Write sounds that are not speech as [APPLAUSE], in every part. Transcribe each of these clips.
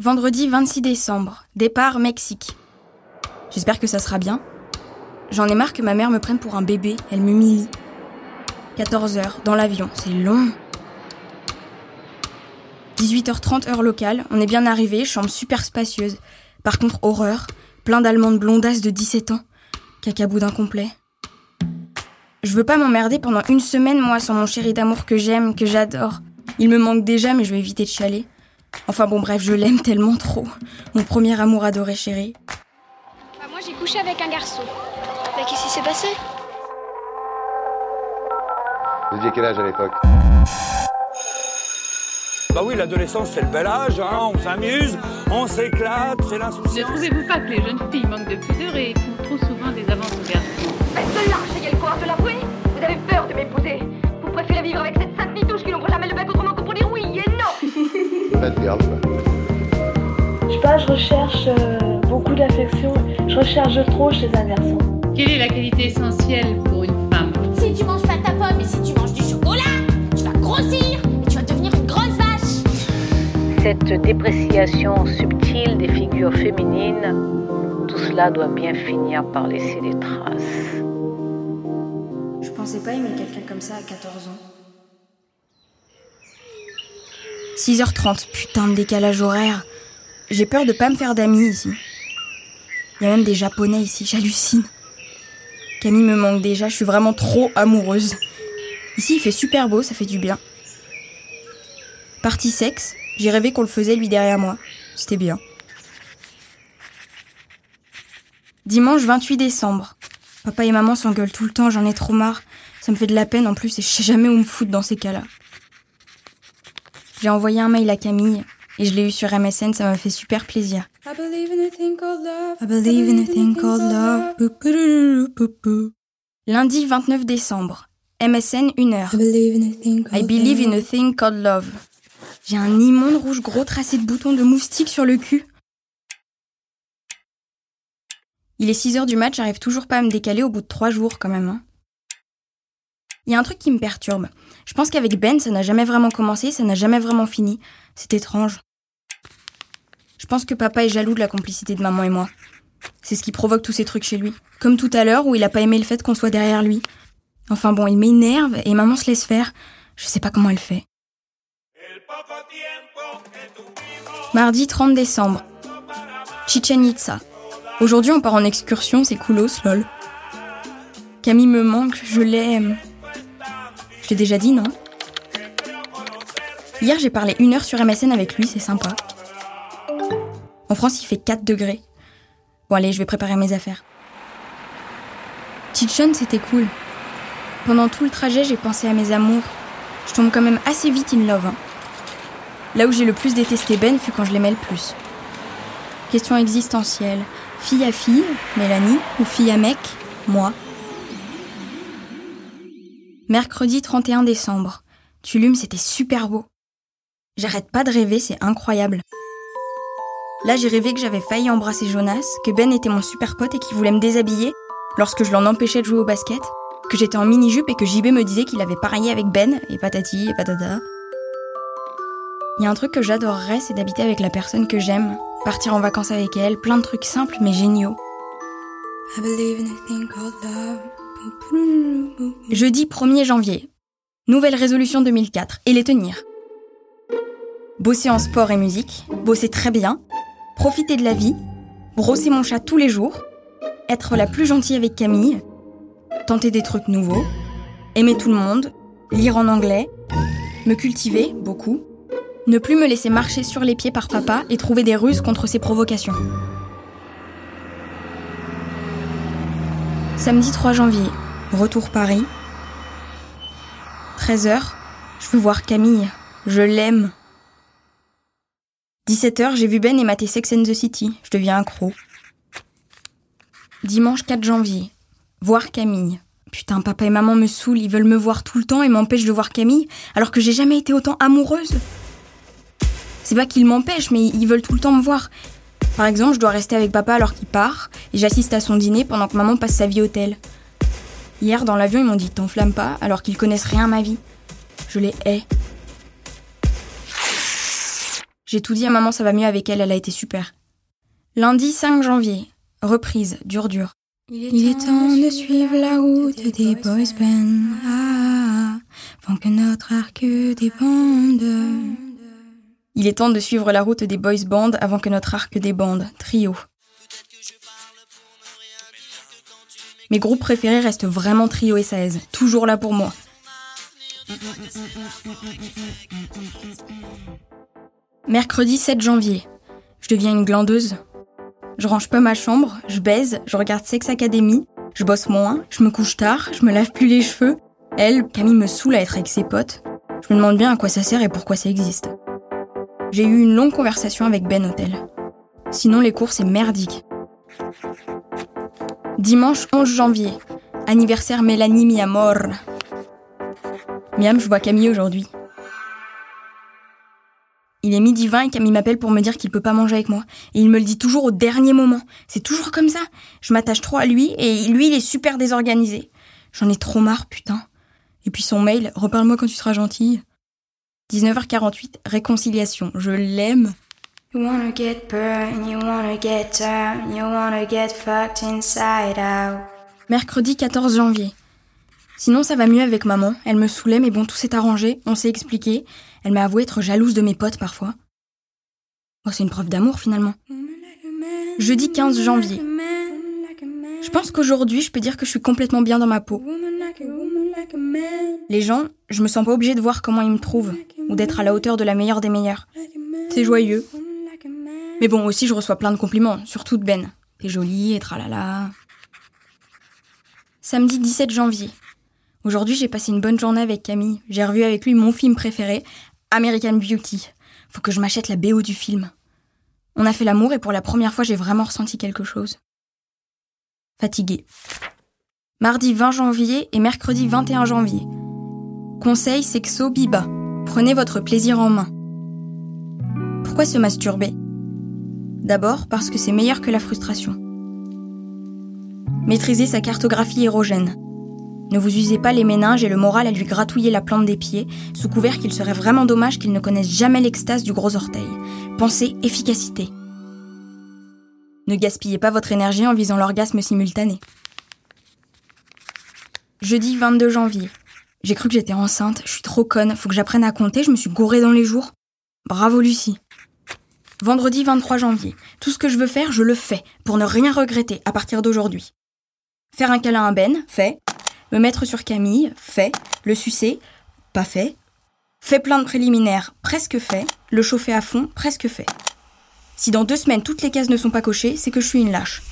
Vendredi 26 décembre, départ Mexique. J'espère que ça sera bien. J'en ai marre que ma mère me prenne pour un bébé, elle m'humilie. 14 heures, dans l'avion, c'est long. 18h30 heure locale, on est bien arrivé, chambre super spacieuse. Par contre, horreur, plein d'allemandes blondasses de 17 ans. Cacaboudin complet. Je veux pas m'emmerder pendant une semaine, moi, sans mon chéri d'amour que j'aime, que j'adore. Il me manque déjà, mais je vais éviter de chialer. Enfin bon, bref, je l'aime tellement trop. Mon premier amour adoré chéri. Bah, moi j'ai couché avec un garçon. Mais qu'est-ce qui s'est passé? Vous aviez quel âge à l'époque? Bah oui, l'adolescence c'est le bel âge, hein, on s'amuse, on s'éclate, c'est Ne l'insouciance. trouvez-vous pas que les jeunes filles manquent de pudeur et font trop souvent des avances aux garçons Faites lâche, ayez le courage de l'avouer? Vous avez peur de m'épouser? Vous préférez vivre avec cette garde, quoi. Je sais pas, je recherche euh, beaucoup d'affection. Je recherche trop chez un garçon. Quelle est la qualité essentielle pour une femme? Si tu manges pas ta pomme et si tu manges du chocolat, tu vas grossir et tu vas devenir une grosse vache. Cette dépréciation subtile des figures féminines, tout cela doit bien finir par laisser des traces. Je pensais pas aimer quelqu'un comme ça à 14 ans. 6h30, putain de décalage horaire. J'ai peur de pas me faire d'amis ici. Il y a même des japonais ici, j'hallucine. Camille me manque déjà, je suis vraiment trop amoureuse. Ici il fait super beau, ça fait du bien. Partie sexe, j'ai rêvé qu'on le faisait lui derrière moi. C'était bien. Dimanche 28 décembre. Papa et maman s'engueulent tout le temps, j'en ai trop marre. Ça me fait de la peine en plus et je sais jamais où me foutre dans ces cas-là. J'ai envoyé un mail à Camille et je l'ai eu sur MSN, ça m'a fait super plaisir. I believe in a thing called love. I believe in a thing called love. Bou, bou, bou, bou, bou. Lundi 29 décembre. MSN 1h. I believe in a thing called love. J'ai un immonde rouge gros tracé de boutons de moustique sur le cul. Il est 6 heures du match, j'arrive toujours pas à me décaler au bout de 3 jours quand même. hein. Il y a un truc qui me perturbe. Je pense qu'avec Ben, ça n'a jamais vraiment commencé, ça n'a jamais vraiment fini. C'est étrange. Je pense que papa est jaloux de la complicité de maman et moi. C'est ce qui provoque tous ces trucs chez lui. Comme tout à l'heure où il a pas aimé le fait qu'on soit derrière lui. Enfin bon, il m'énerve et maman se laisse faire. Je sais pas comment elle fait. Mardi 30 décembre. Chichen Itza. Aujourd'hui, on part en excursion, c'est coolos, lol. Camille me manque, je l'aime. Je déjà dit, non Hier, j'ai parlé une heure sur MSN avec lui, c'est sympa. En France, il fait 4 degrés. Bon, allez, je vais préparer mes affaires. Chichen, c'était cool. Pendant tout le trajet, j'ai pensé à mes amours. Je tombe quand même assez vite in love. hein. Là où j'ai le plus détesté Ben fut quand je l'aimais le plus. Question existentielle. Fille à fille, Mélanie, ou fille à mec, moi? Mercredi 31 décembre. Tulum, c'était super beau. J'arrête pas de rêver, c'est incroyable. Là, j'ai rêvé que j'avais failli embrasser Jonas, que Ben était mon super pote et qu'il voulait me déshabiller lorsque je l'en empêchais de jouer au basket, que j'étais en mini-jupe et que JB me disait qu'il avait parié avec Ben, et patati et patata. Il y a un truc que j'adorerais, c'est d'habiter avec la personne que j'aime, partir en vacances avec elle, plein de trucs simples mais géniaux. Jeudi 1er janvier. Nouvelle résolution 2004 et les tenir. Bosser en sport et musique, bosser très bien, profiter de la vie, brosser mon chat tous les jours, être la plus gentille avec Camille, tenter des trucs nouveaux, aimer tout le monde, lire en anglais, me cultiver beaucoup, ne plus me laisser marcher sur les pieds par papa et trouver des ruses contre ses provocations. Samedi 3 janvier, retour Paris. 13h, je veux voir Camille. Je l'aime. 17h, j'ai vu Ben et maté Sex and the City. Je deviens accro. Dimanche 4 janvier. Voir Camille. Putain, papa et maman me saoulent, ils veulent me voir tout le temps et m'empêchent de voir Camille, alors que j'ai jamais été autant amoureuse. C'est pas qu'ils m'empêchent, mais ils veulent tout le temps me voir. Par exemple, je dois rester avec papa alors qu'il part, et j'assiste à son dîner pendant que maman passe sa vie au tel. Hier, dans l'avion, ils m'ont dit T'enflamme pas, alors qu'ils connaissent rien à ma vie. Je les hais. J'ai tout dit à maman, ça va mieux avec elle, elle a été super. Lundi 5 janvier. Reprise, dur dur. Il est temps de suivre la route des boys band, ah, avant que notre arc débande. Il est temps de suivre la route des boys band avant que notre arc débande. Trio. Mes groupes préférés restent vraiment Trio et Saez, toujours là pour moi. Mercredi 7 janvier. Je deviens une glandeuse. Je range pas ma chambre, je baise, je regarde Sex Academy, je bosse moins, je me couche tard, je me lave plus les cheveux. Elle, Camille me saoule à être avec ses potes. Je me demande bien à quoi ça sert et pourquoi ça existe. J'ai eu une longue conversation avec Ben Hotel. Sinon, les cours, c'est merdique. Dimanche 11 janvier. Anniversaire Mélanie mi amor. Miam, je vois Camille aujourd'hui. Il est midi 20 et Camille m'appelle pour me dire qu'il peut pas manger avec moi. Et il me le dit toujours au dernier moment. C'est toujours comme ça. Je m'attache trop à lui et lui, il est super désorganisé. J'en ai trop marre, putain. Et puis son mail, reparle-moi quand tu seras gentille. 19h48, réconciliation. Je l'aime. You wanna get burned, you wanna get turned, you wanna get fucked inside out. Mercredi 14 janvier. Sinon, ça va mieux avec maman. Elle me saoulait, mais bon, tout s'est arrangé, on s'est expliqué. Elle m'a avoué être jalouse de mes potes parfois. Oh, c'est une preuve d'amour finalement. Jeudi 15 janvier. Je pense qu'aujourd'hui, je peux dire que je suis complètement bien dans ma peau. Les gens, je me sens pas obligée de voir comment ils me trouvent, ou d'être à la hauteur de la meilleure des meilleures. C'est joyeux. Mais bon, aussi, je reçois plein de compliments, surtout de Ben. T'es jolie et tralala. Samedi 17 janvier. Aujourd'hui, j'ai passé une bonne journée avec Camille. J'ai revu avec lui mon film préféré, American Beauty. Faut que je m'achète la BO du film. On a fait l'amour et pour la première fois, j'ai vraiment ressenti quelque chose. Fatiguée. Mardi 20 janvier et mercredi 21 janvier. Conseil sexo biba. Prenez votre plaisir en main. Pourquoi se masturber? D'abord parce que c'est meilleur que la frustration. Maîtriser sa cartographie érogène. Ne vous usez pas les méninges et le moral à lui gratouiller la plante des pieds, sous couvert qu'il serait vraiment dommage qu'il ne connaisse jamais l'extase du gros orteil. Pensez efficacité. Ne gaspillez pas votre énergie en visant l'orgasme simultané. Jeudi 22 janvier. J'ai cru que j'étais enceinte, je suis trop conne, faut que j'apprenne à compter, je me suis gourée dans les jours. Bravo Lucie. Vendredi 23 janvier. Tout ce que je veux faire, je le fais, pour ne rien regretter à partir d'aujourd'hui. Faire un câlin à Ben, fait. Me mettre sur Camille, fait. Le sucer, pas fait. Fait plein de préliminaires, presque fait. Le chauffer à fond, presque fait. Si dans deux semaines toutes les cases ne sont pas cochées, c'est que je suis une lâche.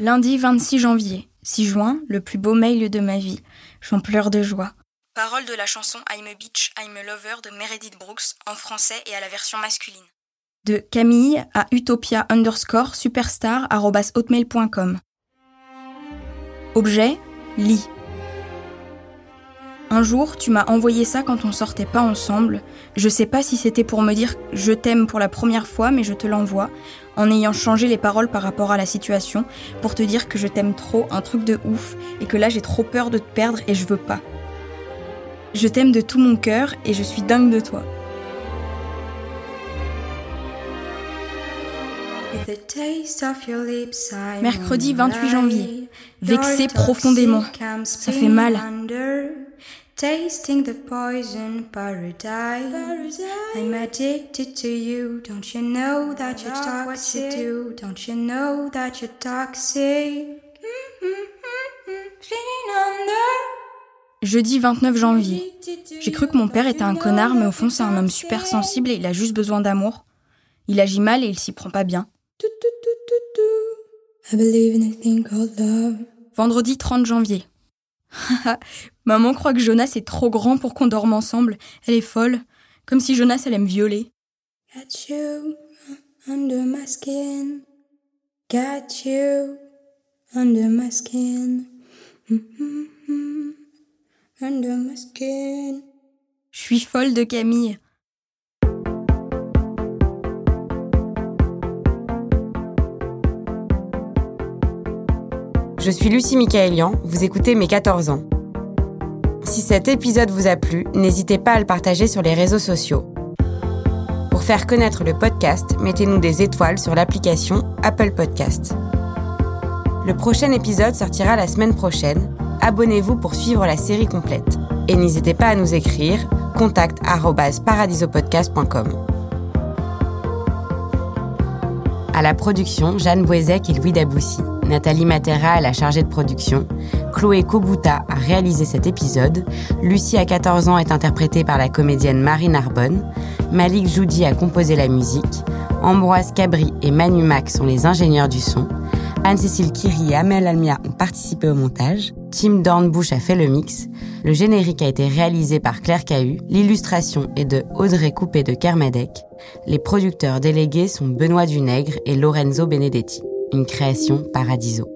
Lundi 26 janvier. 6 juin, le plus beau mail de ma vie. J'en pleure de joie. Parole de la chanson I'm a Bitch, I'm a Lover de Meredith Brooks en français et à la version masculine. De Camille à utopia underscore superstar hotmail.com. Objet, lit. Un jour, tu m'as envoyé ça quand on sortait pas ensemble. Je sais pas si c'était pour me dire je t'aime pour la première fois, mais je te l'envoie, en ayant changé les paroles par rapport à la situation, pour te dire que je t'aime trop, un truc de ouf, et que là j'ai trop peur de te perdre et je veux pas. Je t'aime de tout mon cœur et je suis dingue de toi. Mercredi 28 janvier. Vexé profondément. Ça fait mal. Tasting the poison paradise. I'm addicted to you. Don't you know that you're toxic? Too? Don't you know that you're toxic? [LAUGHS] Jeudi 29 janvier. J'ai cru que mon père était un connard, mais au fond c'est un homme super sensible et il a juste besoin d'amour. Il agit mal et il s'y prend pas bien. Vendredi 30 janvier. Maman croit que Jonas est trop grand pour qu'on dorme ensemble. Elle est folle. Comme si Jonas allait me violer. Got you under my skin. Got you under my skin. Under my skin. Je suis folle de Camille. Je suis Lucie Michaelian, vous écoutez Mes 14 ans. Si cet épisode vous a plu, n'hésitez pas à le partager sur les réseaux sociaux. Pour faire connaître le podcast, mettez-nous des étoiles sur l'application Apple Podcast. Le prochain épisode sortira la semaine prochaine. Abonnez-vous pour suivre la série complète. Et n'hésitez pas à nous écrire contact@paradisopodcast.com. À la production, Jeanne Boisec et Louis Daboussi. Nathalie Matera est la chargée de production. Chloé Kobuta a réalisé cet épisode. Lucie, à 14 ans, est interprétée par la comédienne Marie Narbonne. Malik Joudi a composé la musique. Ambroise Cabri et Manu Mac sont les ingénieurs du son. Anne-Cécile Kiri et Amel Almia ont participé au montage. Tim Dornbush a fait le mix. Le générique a été réalisé par Claire Cahu. L'illustration est de Audrey Coupé de Kermadec. Les producteurs délégués sont Benoît Dunègre et Lorenzo Benedetti. Une création Paradiso.